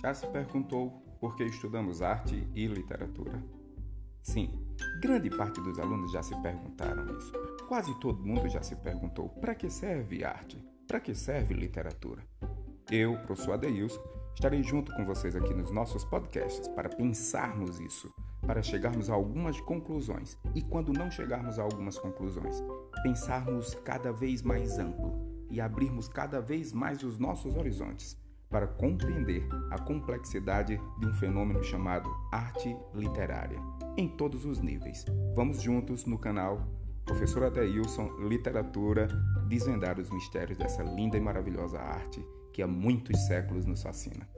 Já se perguntou por que estudamos arte e literatura? Sim, grande parte dos alunos já se perguntaram isso. Quase todo mundo já se perguntou para que serve arte? Para que serve literatura? Eu, professor Adeilson, estarei junto com vocês aqui nos nossos podcasts para pensarmos isso, para chegarmos a algumas conclusões e, quando não chegarmos a algumas conclusões, pensarmos cada vez mais amplo e abrirmos cada vez mais os nossos horizontes para compreender a complexidade de um fenômeno chamado arte literária, em todos os níveis. Vamos juntos no canal Professor Adeilson Literatura desvendar os mistérios dessa linda e maravilhosa arte que há muitos séculos nos fascina.